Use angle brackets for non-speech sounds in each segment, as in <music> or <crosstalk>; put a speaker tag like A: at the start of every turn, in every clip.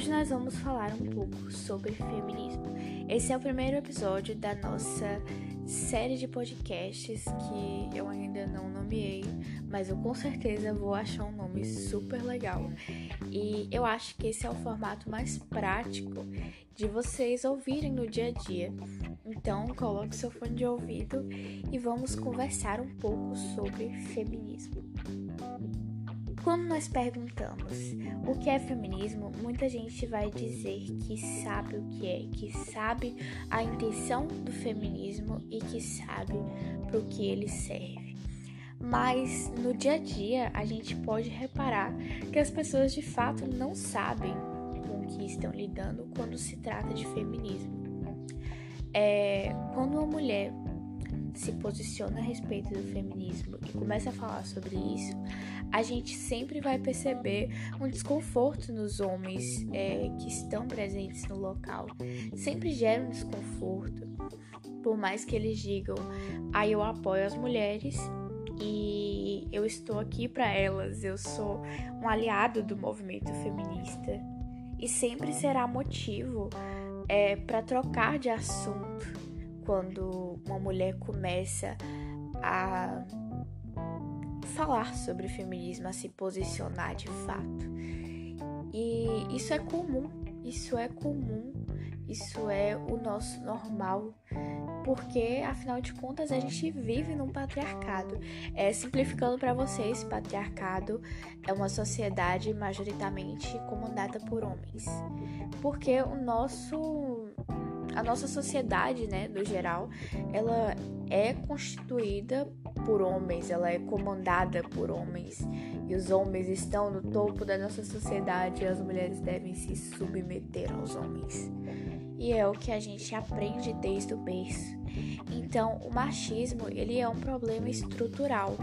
A: Hoje nós vamos falar um pouco sobre feminismo. Esse é o primeiro episódio da nossa série de podcasts que eu ainda não nomeei, mas eu com certeza vou achar um nome super legal. E eu acho que esse é o formato mais prático de vocês ouvirem no dia a dia. Então, coloque seu fone de ouvido e vamos conversar um pouco sobre feminismo. Quando nós perguntamos o que é feminismo, muita gente vai dizer que sabe o que é, que sabe a intenção do feminismo e que sabe para o que ele serve. Mas no dia a dia a gente pode reparar que as pessoas de fato não sabem com o que estão lidando quando se trata de feminismo. É, quando uma mulher se posiciona a respeito do feminismo e começa a falar sobre isso, a gente sempre vai perceber um desconforto nos homens é, que estão presentes no local. Sempre gera um desconforto, por mais que eles digam, ah, eu apoio as mulheres e eu estou aqui para elas, eu sou um aliado do movimento feminista. E sempre será motivo é, para trocar de assunto quando mulher começa a falar sobre feminismo, a se posicionar de fato. E isso é comum, isso é comum, isso é o nosso normal, porque afinal de contas a gente vive num patriarcado. É, simplificando para vocês, patriarcado é uma sociedade majoritariamente comandada por homens, porque o nosso a nossa sociedade, né, no geral, ela é constituída por homens, ela é comandada por homens. E os homens estão no topo da nossa sociedade e as mulheres devem se submeter aos homens. E é o que a gente aprende desde o berço. Então, o machismo, ele é um problema estrutural.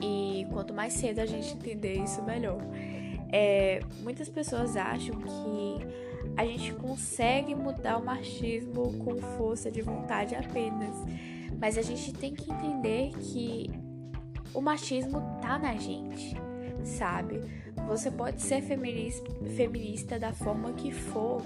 A: E quanto mais cedo a gente entender isso, melhor. É, muitas pessoas acham que a gente consegue mudar o machismo com força de vontade apenas. Mas a gente tem que entender que o machismo tá na gente, sabe? Você pode ser feminista, da forma que for,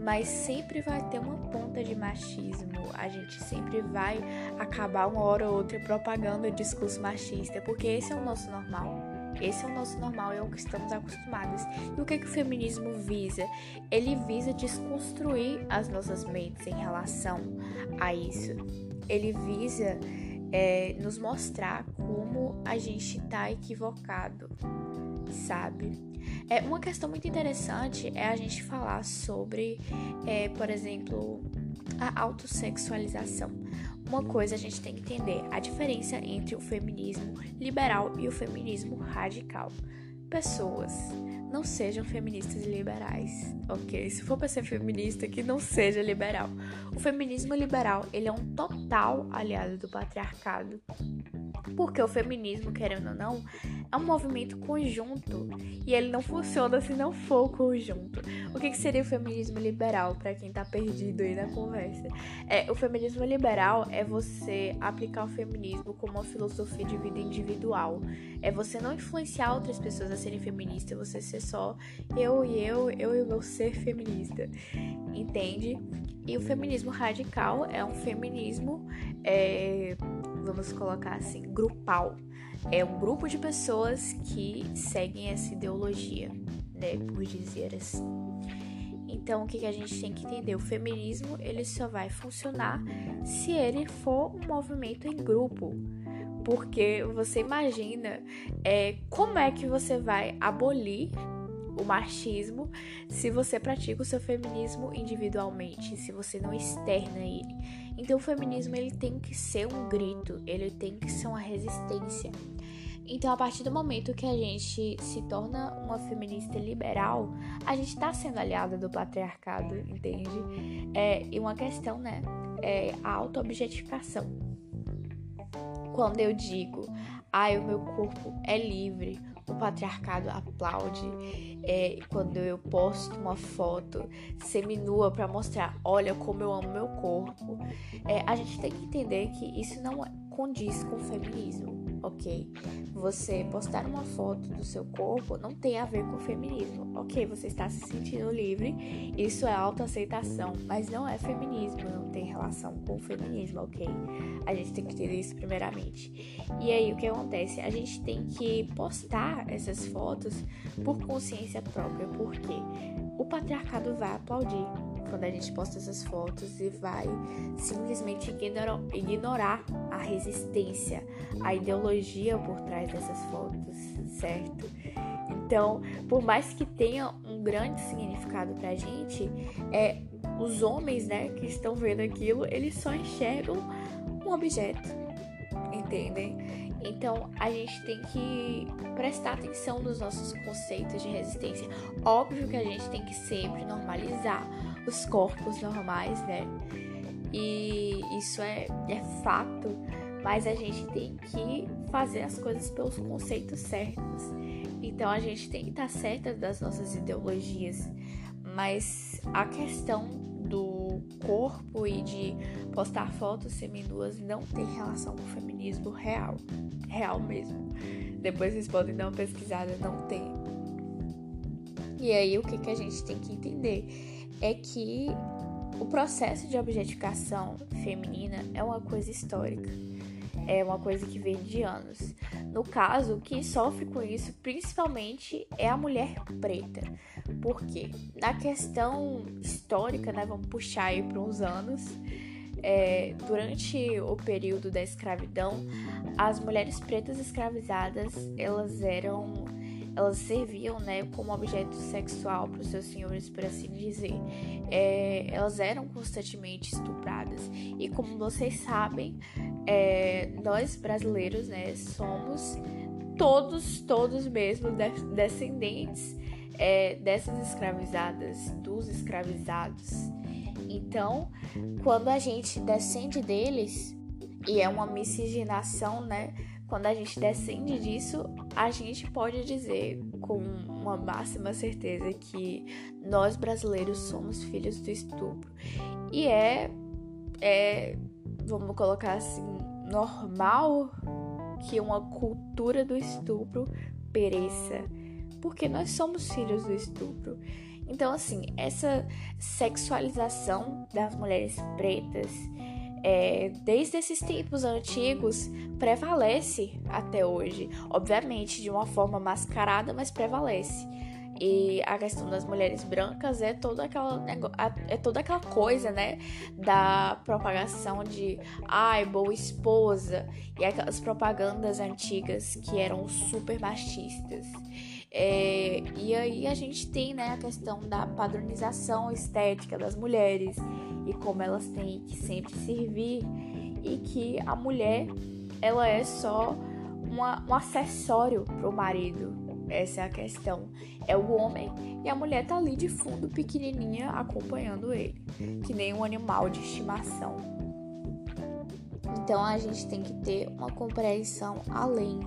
A: mas sempre vai ter uma ponta de machismo. A gente sempre vai acabar uma hora ou outra propagando o discurso machista, porque esse é o nosso normal. Esse é o nosso normal, é o que estamos acostumados. E o que, que o feminismo visa? Ele visa desconstruir as nossas mentes em relação a isso. Ele visa é, nos mostrar como a gente está equivocado, sabe? É, uma questão muito interessante é a gente falar sobre, é, por exemplo, a autossexualização. Uma coisa a gente tem que entender: a diferença entre o feminismo liberal e o feminismo radical. Pessoas, não sejam feministas liberais, ok? Se for para ser feminista, que não seja liberal. O feminismo liberal, ele é um total aliado do patriarcado. Porque o feminismo, querendo ou não, é um movimento conjunto e ele não funciona se não for conjunto. O que, que seria o feminismo liberal, para quem tá perdido aí na conversa? É, o feminismo liberal é você aplicar o feminismo como uma filosofia de vida individual. É você não influenciar outras pessoas a serem feministas, você ser só eu e eu, eu e meu ser feminista. Entende? E o feminismo radical é um feminismo, é, vamos colocar assim, grupal é um grupo de pessoas que seguem essa ideologia, né, por dizer assim. Então, o que, a gente tem que entender? O feminismo ele só vai funcionar se ele for um movimento em grupo. Porque você imagina é, como é que você vai abolir o machismo se você pratica o seu feminismo individualmente, se você não externa ele. Então o feminismo ele tem que ser um grito, ele tem que ser uma resistência. Então, a partir do momento que a gente se torna uma feminista liberal, a gente está sendo aliada do patriarcado, entende? É, e uma questão, né? É a autoobjetificação. Quando eu digo, ai, o meu corpo é livre, o patriarcado aplaude. É, quando eu posto uma foto seminua para mostrar, olha como eu amo meu corpo. É, a gente tem que entender que isso não condiz com o feminismo ok? Você postar uma foto do seu corpo não tem a ver com feminismo, ok? Você está se sentindo livre, isso é autoaceitação, mas não é feminismo, não tem relação com o feminismo, ok? A gente tem que entender isso primeiramente. E aí o que acontece? A gente tem que postar essas fotos por consciência própria, porque o patriarcado vai aplaudir quando a gente posta essas fotos e vai simplesmente ignorar a resistência, a ideologia por trás dessas fotos, certo? Então, por mais que tenha um grande significado pra gente, é os homens, né, que estão vendo aquilo, eles só enxergam um objeto, entendem? Então a gente tem que prestar atenção nos nossos conceitos de resistência. Óbvio que a gente tem que sempre normalizar os corpos normais, né? E isso é, é fato, mas a gente tem que fazer as coisas pelos conceitos certos. Então a gente tem que estar certa das nossas ideologias, mas a questão do corpo e de postar fotos seminuas não tem relação com o feminismo real real mesmo. Depois vocês podem dar uma pesquisada, não tem. E aí o que, que a gente tem que entender é que o processo de objetificação feminina é uma coisa histórica. É uma coisa que vem de anos. No caso, quem sofre com isso principalmente é a mulher preta. Por quê? Na questão histórica, né, vamos puxar aí para uns anos, é, durante o período da escravidão, as mulheres pretas escravizadas elas eram elas serviam né, como objeto sexual para os seus senhores, por assim dizer. É, elas eram constantemente estupradas. E como vocês sabem, é, nós brasileiros né, somos todos, todos mesmo descendentes é, dessas escravizadas, dos escravizados. Então, quando a gente descende deles, e é uma miscigenação, né? Quando a gente descende disso, a gente pode dizer com uma máxima certeza que nós brasileiros somos filhos do estupro. E é, é vamos colocar assim, normal que uma cultura do estupro pereça, porque nós somos filhos do estupro. Então, assim, essa sexualização das mulheres pretas, é, desde esses tempos antigos, prevalece até hoje. Obviamente, de uma forma mascarada, mas prevalece. E a questão das mulheres brancas é toda aquela, é toda aquela coisa, né? Da propagação de ai, boa esposa. E aquelas propagandas antigas que eram super machistas. É, e aí a gente tem né, a questão da padronização estética das mulheres e como elas têm que sempre servir e que a mulher ela é só uma, um acessório para o marido. Essa é a questão. É o homem e a mulher tá ali de fundo, pequenininha, acompanhando ele, que nem um animal de estimação. Então a gente tem que ter uma compreensão além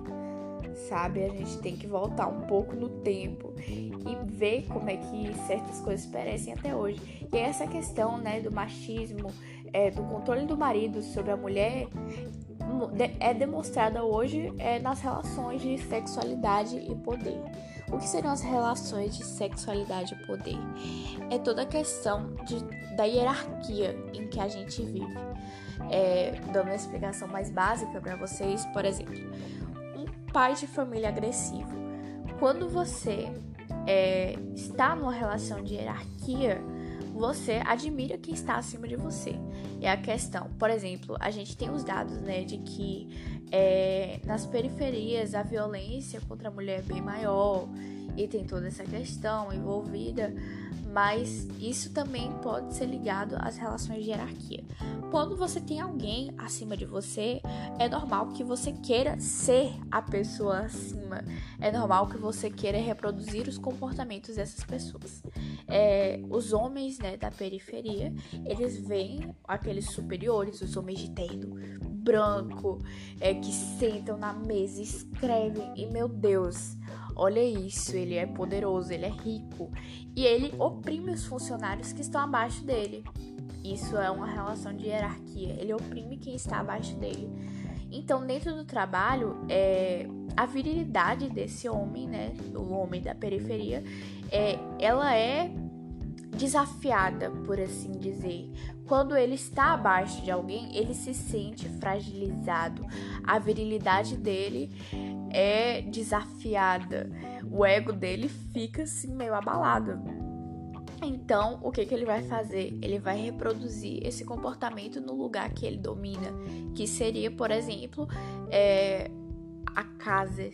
A: sabe? A gente tem que voltar um pouco no tempo e ver como é que certas coisas parecem até hoje. E essa questão, né, do machismo, é, do controle do marido sobre a mulher é demonstrada hoje é, nas relações de sexualidade e poder. O que seriam as relações de sexualidade e poder? É toda a questão de, da hierarquia em que a gente vive. É, dando uma explicação mais básica para vocês, por exemplo, pai de família agressivo. Quando você é, está numa relação de hierarquia, você admira quem está acima de você. É a questão. Por exemplo, a gente tem os dados, né, de que é, nas periferias a violência contra a mulher é bem maior e tem toda essa questão envolvida mas isso também pode ser ligado às relações de hierarquia. Quando você tem alguém acima de você, é normal que você queira ser a pessoa acima, é normal que você queira reproduzir os comportamentos dessas pessoas. É, os homens né, da periferia, eles veem aqueles superiores, os homens de terno branco, é, que sentam na mesa, escrevem, e meu Deus, olha isso, ele é poderoso, ele é rico e ele oprime os funcionários que estão abaixo dele. Isso é uma relação de hierarquia. Ele oprime quem está abaixo dele. Então, dentro do trabalho, é, a virilidade desse homem, né, o homem da periferia, é, ela é desafiada, por assim dizer. Quando ele está abaixo de alguém, ele se sente fragilizado. A virilidade dele é desafiada. O ego dele fica assim meio abalado. Então, o que, que ele vai fazer? Ele vai reproduzir esse comportamento no lugar que ele domina, que seria, por exemplo, é, a casa,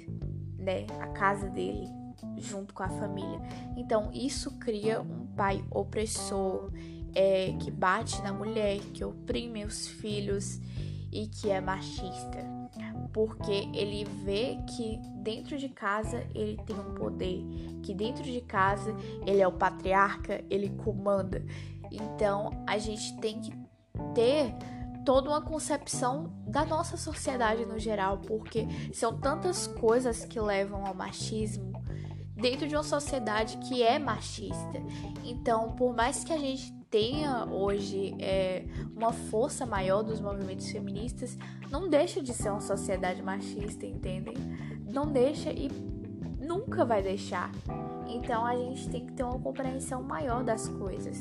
A: né? A casa dele, junto com a família. Então, isso cria um pai opressor, é, que bate na mulher, que oprime os filhos e que é machista porque ele vê que dentro de casa ele tem um poder, que dentro de casa ele é o patriarca, ele comanda. Então a gente tem que ter toda uma concepção da nossa sociedade no geral, porque são tantas coisas que levam ao machismo dentro de uma sociedade que é machista. Então, por mais que a gente tenha hoje é, uma força maior dos movimentos feministas, não deixa de ser uma sociedade machista, entendem? Não deixa e nunca vai deixar. Então a gente tem que ter uma compreensão maior das coisas.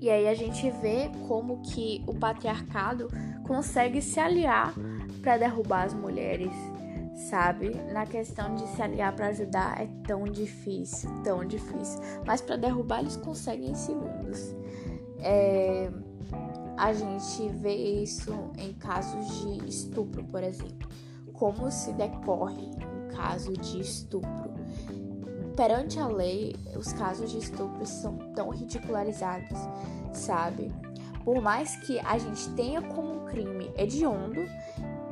A: E aí a gente vê como que o patriarcado consegue se aliar para derrubar as mulheres, sabe? Na questão de se aliar para ajudar é tão difícil, tão difícil. Mas para derrubar eles conseguem em segundos. É, a gente vê isso em casos de estupro, por exemplo. Como se decorre um caso de estupro? Perante a lei, os casos de estupro são tão ridicularizados, sabe? Por mais que a gente tenha como crime hediondo,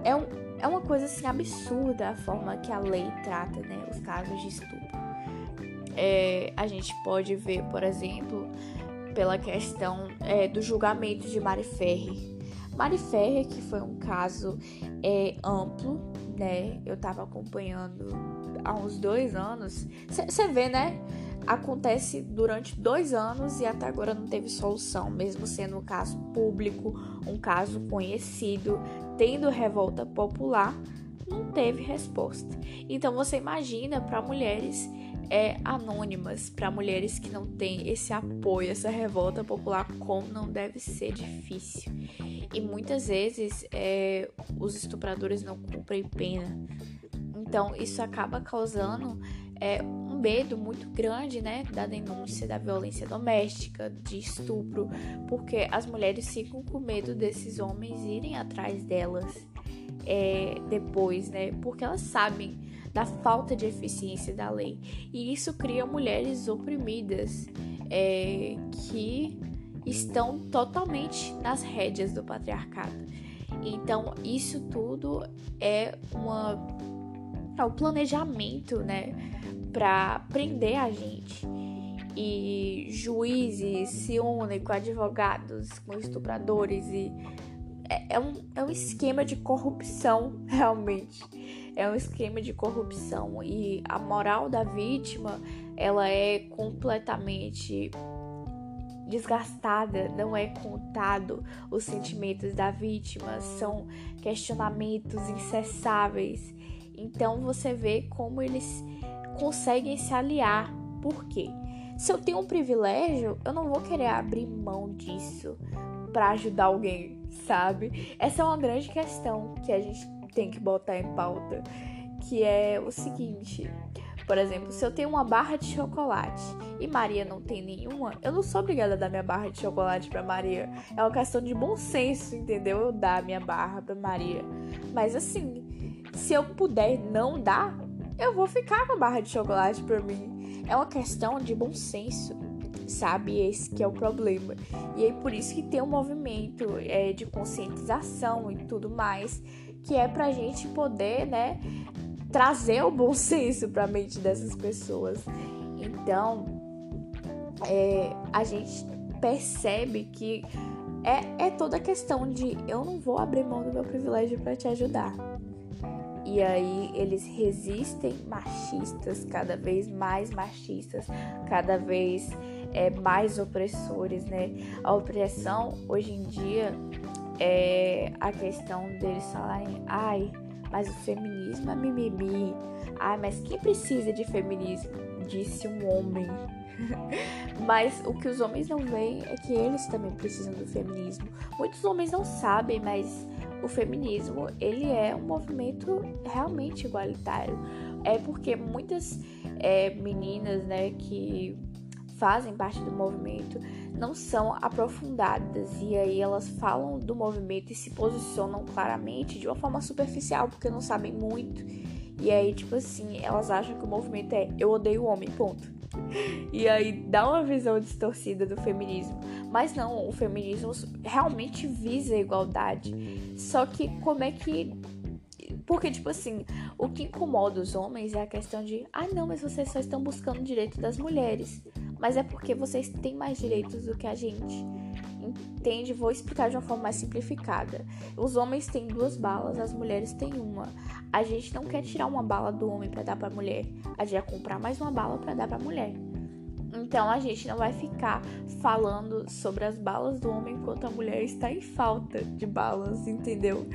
A: é um, é uma coisa assim absurda a forma que a lei trata, né, os casos de estupro. É, a gente pode ver, por exemplo, pela questão é, do julgamento de Mari Ferri. Mari Ferri, que foi um caso é, amplo, né? Eu tava acompanhando há uns dois anos. Você vê, né? Acontece durante dois anos e até agora não teve solução, mesmo sendo um caso público, um caso conhecido, tendo revolta popular, não teve resposta. Então você imagina para mulheres é, anônimas, para mulheres que não têm esse apoio, essa revolta popular, como não deve ser difícil. E muitas vezes é, os estupradores não cumprem pena. Então isso acaba causando é, medo muito grande, né, da denúncia da violência doméstica, de estupro, porque as mulheres ficam com medo desses homens irem atrás delas é, depois, né, porque elas sabem da falta de eficiência da lei e isso cria mulheres oprimidas é, que estão totalmente nas rédeas do patriarcado. Então isso tudo é uma o planejamento, né, para prender a gente. E juízes se unem com advogados, com estupradores e é, é, um, é um esquema de corrupção, <laughs> realmente. É um esquema de corrupção. E a moral da vítima, ela é completamente desgastada, não é contado os sentimentos da vítima, são questionamentos incessáveis. Então você vê como eles conseguem se aliar. Por quê? Se eu tenho um privilégio, eu não vou querer abrir mão disso para ajudar alguém, sabe? Essa é uma grande questão que a gente tem que botar em pauta, que é o seguinte, por exemplo, se eu tenho uma barra de chocolate e Maria não tem nenhuma, eu não sou obrigada a dar minha barra de chocolate para Maria. É uma questão de bom senso, entendeu? Eu dar minha barra para Maria. Mas assim, se eu puder não dar, eu vou ficar com a barra de chocolate por mim. É uma questão de bom senso, sabe? Esse que é o problema. E é por isso que tem um movimento é, de conscientização e tudo mais, que é pra gente poder, né, trazer o bom <laughs> senso pra mente dessas pessoas. Então, é, a gente percebe que é, é toda a questão de eu não vou abrir mão do meu privilégio para te ajudar. E aí eles resistem machistas, cada vez mais machistas, cada vez é, mais opressores, né? A opressão hoje em dia é a questão deles falarem, ai, mas o feminismo é mimimi. Ai, mas quem precisa de feminismo? Disse um homem. <laughs> mas o que os homens não veem é que eles também precisam do feminismo. Muitos homens não sabem, mas o feminismo ele é um movimento realmente igualitário. É porque muitas é, meninas, né, que fazem parte do movimento não são aprofundadas e aí elas falam do movimento e se posicionam claramente de uma forma superficial porque não sabem muito. E aí, tipo assim, elas acham que o movimento é eu odeio o homem, ponto. <laughs> E aí dá uma visão distorcida do feminismo. Mas não, o feminismo realmente visa a igualdade. Só que como é que. Porque, tipo assim, o que incomoda os homens é a questão de: ah, não, mas vocês só estão buscando o direito das mulheres. Mas é porque vocês têm mais direitos do que a gente. Entende? Vou explicar de uma forma mais simplificada. Os homens têm duas balas, as mulheres têm uma. A gente não quer tirar uma bala do homem para dar para mulher. A gente vai comprar mais uma bala para dar para mulher. Então a gente não vai ficar falando sobre as balas do homem enquanto a mulher está em falta de balas, entendeu?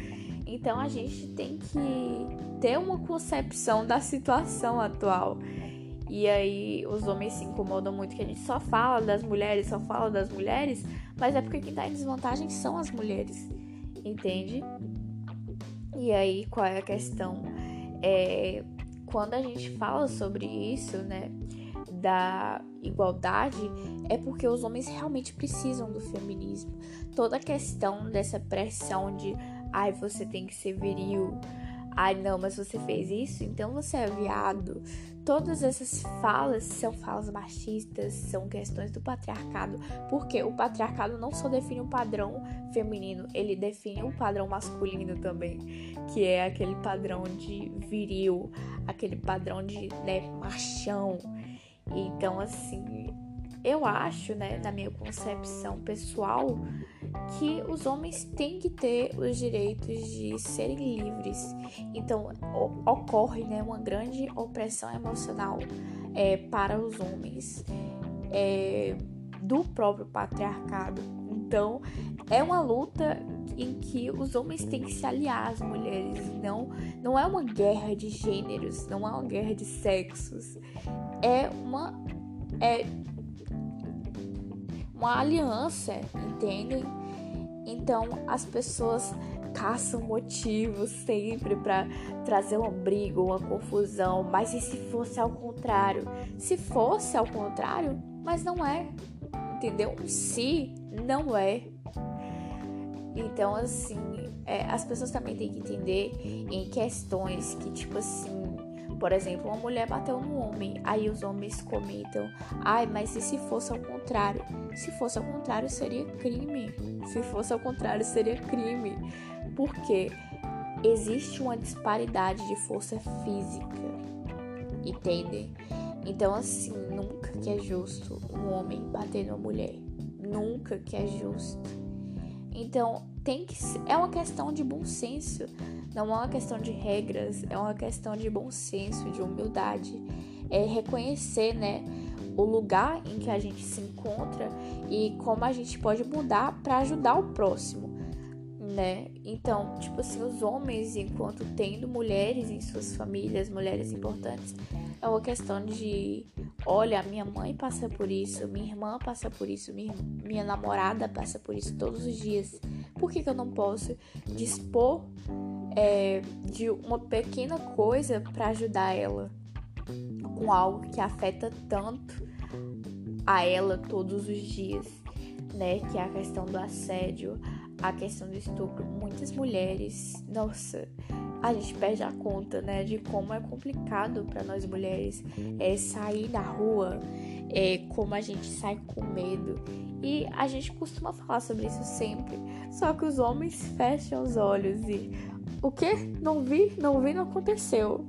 A: Então a gente tem que ter uma concepção da situação atual. E aí os homens se incomodam muito que a gente só fala das mulheres, só fala das mulheres, mas é porque quem tá em desvantagem são as mulheres, entende? E aí qual é a questão? É, quando a gente fala sobre isso, né, da igualdade, é porque os homens realmente precisam do feminismo. Toda a questão dessa pressão de, ai, você tem que ser viril, ai, não, mas você fez isso, então você é viado. Todas essas falas são falas machistas, são questões do patriarcado, porque o patriarcado não só define um padrão feminino, ele define um padrão masculino também, que é aquele padrão de viril, aquele padrão de né, machão. Então, assim, eu acho, né, na minha concepção pessoal, que os homens têm que ter os direitos de serem livres. Então ocorre né, uma grande opressão emocional é, para os homens é, do próprio patriarcado. Então é uma luta em que os homens têm que se aliar às mulheres. Não, não é uma guerra de gêneros, não é uma guerra de sexos. É uma é uma aliança, entendem? Então as pessoas caçam motivos sempre para trazer uma briga, uma confusão. Mas e se fosse ao contrário? Se fosse ao contrário, mas não é. Entendeu? Se não é. Então, assim, é, as pessoas também têm que entender em questões que, tipo assim, por exemplo, uma mulher bateu no homem, aí os homens comentam: ai, mas e se fosse ao contrário? Se fosse ao contrário, seria crime. Se fosse ao contrário, seria crime. Porque existe uma disparidade de força física, entendem? Então, assim, nunca que é justo um homem bater numa mulher. Nunca que é justo. Então, tem que é uma questão de bom senso. Não é uma questão de regras, é uma questão de bom senso, de humildade. É reconhecer, né, o lugar em que a gente se encontra e como a gente pode mudar para ajudar o próximo, né? Então, tipo assim, os homens, enquanto tendo mulheres em suas famílias, mulheres importantes, é uma questão de, olha, minha mãe passa por isso, minha irmã passa por isso, minha, minha namorada passa por isso todos os dias. Por que, que eu não posso dispor é, de uma pequena coisa para ajudar ela com algo que afeta tanto a ela todos os dias, né? Que é a questão do assédio, a questão do estupro. Muitas mulheres, nossa, a gente perde a conta, né? De como é complicado para nós mulheres é, sair na rua, é, como a gente sai com medo. E a gente costuma falar sobre isso sempre. Só que os homens fecham os olhos e o que? Não vi, não vi, não aconteceu.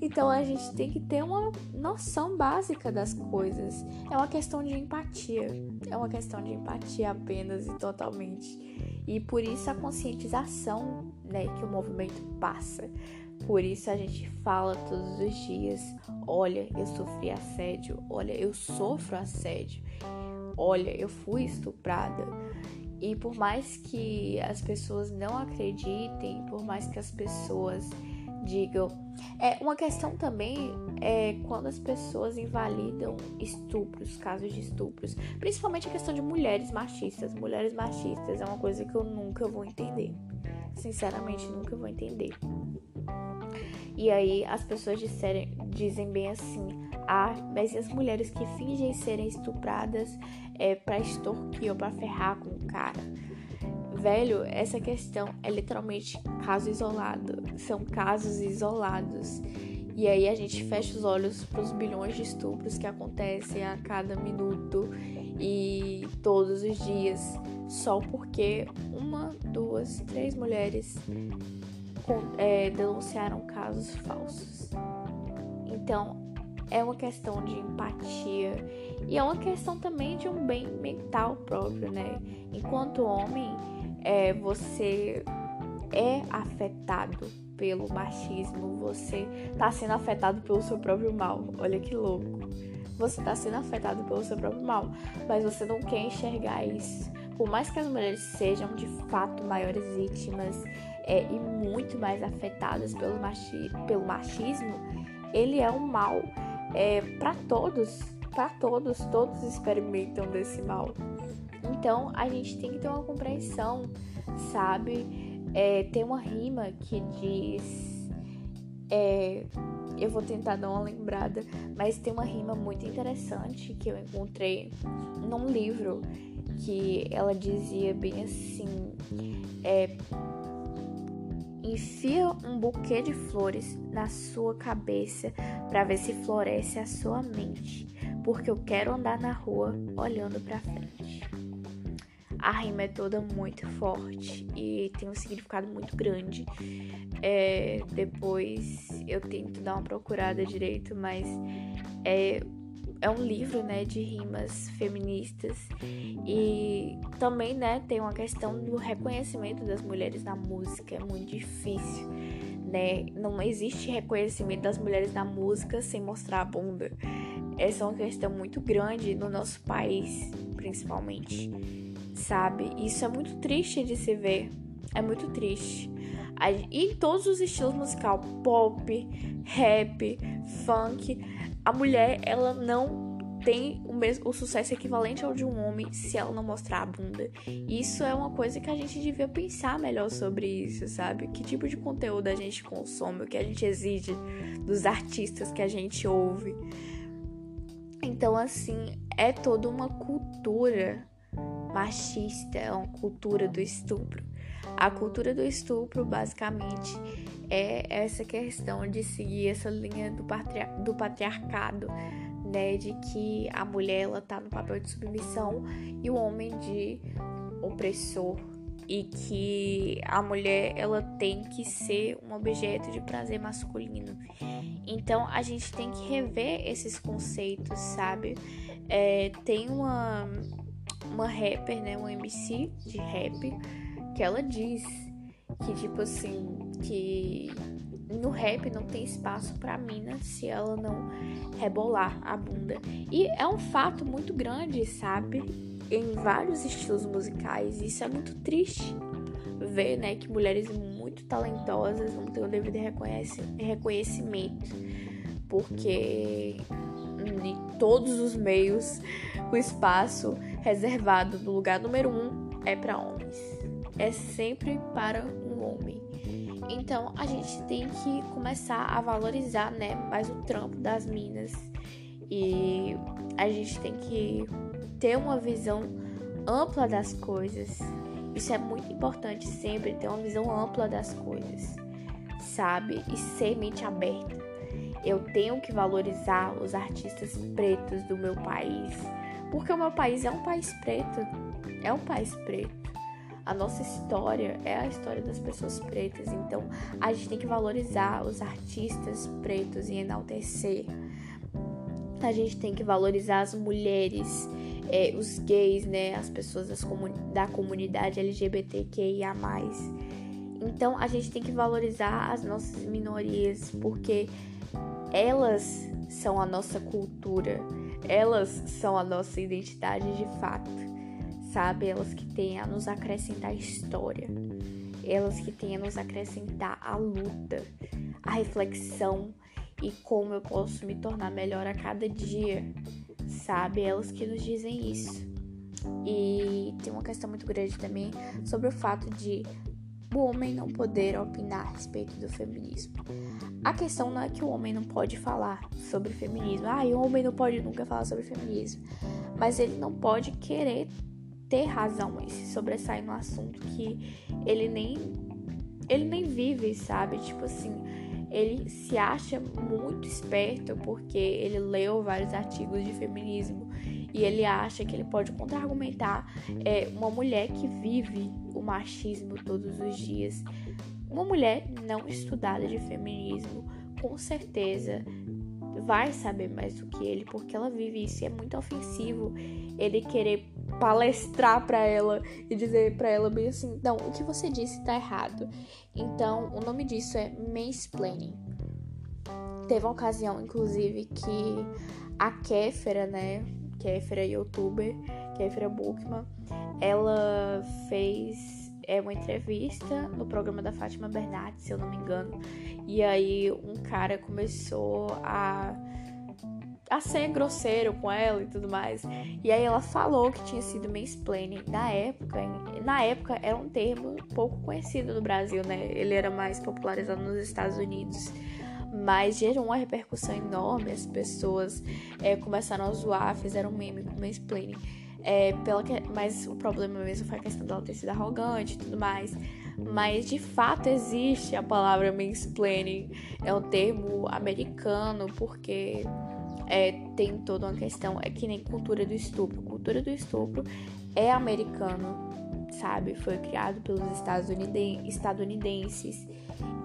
A: Então a gente tem que ter uma noção básica das coisas. É uma questão de empatia. É uma questão de empatia apenas e totalmente. E por isso a conscientização né, que o movimento passa. Por isso a gente fala todos os dias: olha, eu sofri assédio, olha, eu sofro assédio, olha, eu fui estuprada. E por mais que as pessoas não acreditem, por mais que as pessoas digam. É uma questão também é quando as pessoas invalidam estupros, casos de estupros, principalmente a questão de mulheres machistas. Mulheres machistas é uma coisa que eu nunca vou entender. Sinceramente, nunca vou entender. E aí as pessoas disserem, dizem bem assim: ah, mas e as mulheres que fingem serem estupradas é, para extorquir ou para ferrar com o cara? Velho, essa questão é literalmente caso isolado. São casos isolados. E aí a gente fecha os olhos para os bilhões de estupros que acontecem a cada minuto e todos os dias, só porque uma, duas, três mulheres é, denunciaram casos falsos. Então é uma questão de empatia e é uma questão também de um bem mental próprio, né? Enquanto homem, é, você é afetado pelo machismo, você tá sendo afetado pelo seu próprio mal. Olha que louco. Você tá sendo afetado pelo seu próprio mal, mas você não quer enxergar isso. Por mais que as mulheres sejam de fato maiores vítimas é, e muito mais afetadas pelo, machi pelo machismo, ele é um mal é, para todos, para todos, todos experimentam desse mal. Então a gente tem que ter uma compreensão, sabe? É, tem uma rima que diz. É, eu vou tentar dar uma lembrada, mas tem uma rima muito interessante que eu encontrei num livro que ela dizia bem assim: é, enfia um buquê de flores na sua cabeça para ver se floresce a sua mente, porque eu quero andar na rua olhando para frente a rima é toda muito forte e tem um significado muito grande. É, depois eu tento dar uma procurada direito, mas é, é um livro né, de rimas feministas e também né, tem uma questão do reconhecimento das mulheres na música, é muito difícil. Né? Não existe reconhecimento das mulheres na música sem mostrar a bunda. Essa é uma questão muito grande no nosso país, principalmente sabe? Isso é muito triste de se ver. É muito triste. E em todos os estilos musical, pop, rap, funk, a mulher ela não tem o mesmo o sucesso equivalente ao de um homem se ela não mostrar a bunda. Isso é uma coisa que a gente devia pensar melhor sobre isso, sabe? Que tipo de conteúdo a gente consome, o que a gente exige dos artistas que a gente ouve. Então, assim, é toda uma cultura machista, é uma cultura do estupro. A cultura do estupro, basicamente, é essa questão de seguir essa linha do, patriar do patriarcado, né? De que a mulher ela tá no papel de submissão e o homem de opressor. E que a mulher ela tem que ser um objeto de prazer masculino. Então a gente tem que rever esses conceitos, sabe? É, tem uma uma rapper, né, um MC de rap, que ela diz que tipo assim, que no rap não tem espaço para mina se ela não rebolar a bunda. E é um fato muito grande, sabe? Em vários estilos musicais. Isso é muito triste ver, né, que mulheres muito talentosas não têm o devido reconhecimento. Porque todos os meios o espaço reservado do lugar número um é para homens. É sempre para um homem. Então a gente tem que começar a valorizar, né, mais o trampo das minas. E a gente tem que ter uma visão ampla das coisas. Isso é muito importante sempre ter uma visão ampla das coisas, sabe? E ser mente aberta. Eu tenho que valorizar os artistas pretos do meu país porque o meu país é um país preto. É um país preto. A nossa história é a história das pessoas pretas. Então a gente tem que valorizar os artistas pretos e enaltecer. A gente tem que valorizar as mulheres, é, os gays, né? As pessoas comun da comunidade LGBTQIA. Então a gente tem que valorizar as nossas minorias, porque elas são a nossa cultura elas são a nossa identidade de fato, sabe? Elas que têm a nos acrescentar história, elas que têm a nos acrescentar a luta, a reflexão e como eu posso me tornar melhor a cada dia, sabe? Elas que nos dizem isso. E tem uma questão muito grande também sobre o fato de o homem não poder opinar a respeito do feminismo. A questão não é que o homem não pode falar sobre feminismo. Ah, o homem não pode nunca falar sobre feminismo. Mas ele não pode querer ter razão e se sobressair no assunto que ele nem ele nem vive, sabe? Tipo assim, ele se acha muito esperto porque ele leu vários artigos de feminismo e ele acha que ele pode contra-argumentar é, uma mulher que vive o machismo todos os dias. Uma mulher não estudada de feminismo, com certeza vai saber mais do que ele, porque ela vive isso e é muito ofensivo ele querer palestrar para ela e dizer para ela bem assim: "Não, o que você disse tá errado". Então, o nome disso é mansplaining. Teve uma ocasião inclusive que a Kéfera, né, Kéfera youtuber, Kéfera Bookman, ela fez é uma entrevista no programa da Fátima Bernardes, se eu não me engano. E aí um cara começou a a ser grosseiro com ela e tudo mais. E aí ela falou que tinha sido mansplaining na época. Na época era um termo pouco conhecido no Brasil, né? Ele era mais popularizado nos Estados Unidos mas gerou uma repercussão enorme. As pessoas é, começaram a zoar, fizeram meme com mansplaining. É, pela que... Mas o problema mesmo foi a questão dela ter sido arrogante e tudo mais. Mas de fato existe a palavra mansplaining. É um termo americano, porque é, tem toda uma questão. É que nem cultura do estupro. Cultura do estupro é americano, sabe? Foi criado pelos estadunidenses.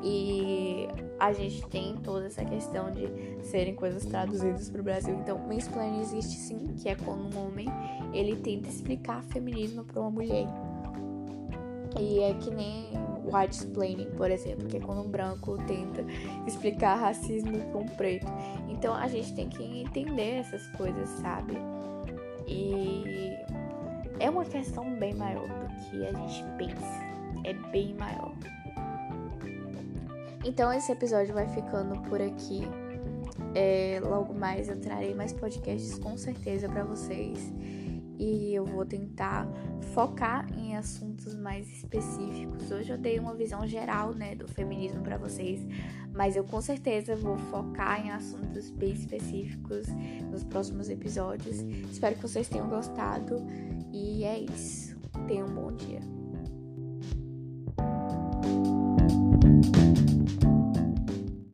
A: E a gente tem toda essa questão de serem coisas traduzidas para o Brasil. Então, mansplaining existe sim, que é quando um homem ele tenta explicar feminismo para uma mulher. E é que nem white explaining, por exemplo, que é quando um branco tenta explicar racismo para um preto. Então, a gente tem que entender essas coisas, sabe? E é uma questão bem maior que a gente pensa. É bem maior. Então esse episódio vai ficando por aqui. É, logo mais eu trarei mais podcasts com certeza para vocês. E eu vou tentar focar em assuntos mais específicos. Hoje eu dei uma visão geral, né, do feminismo para vocês, mas eu com certeza vou focar em assuntos bem específicos nos próximos episódios. Espero que vocês tenham gostado e é isso. Tenham um bom dia.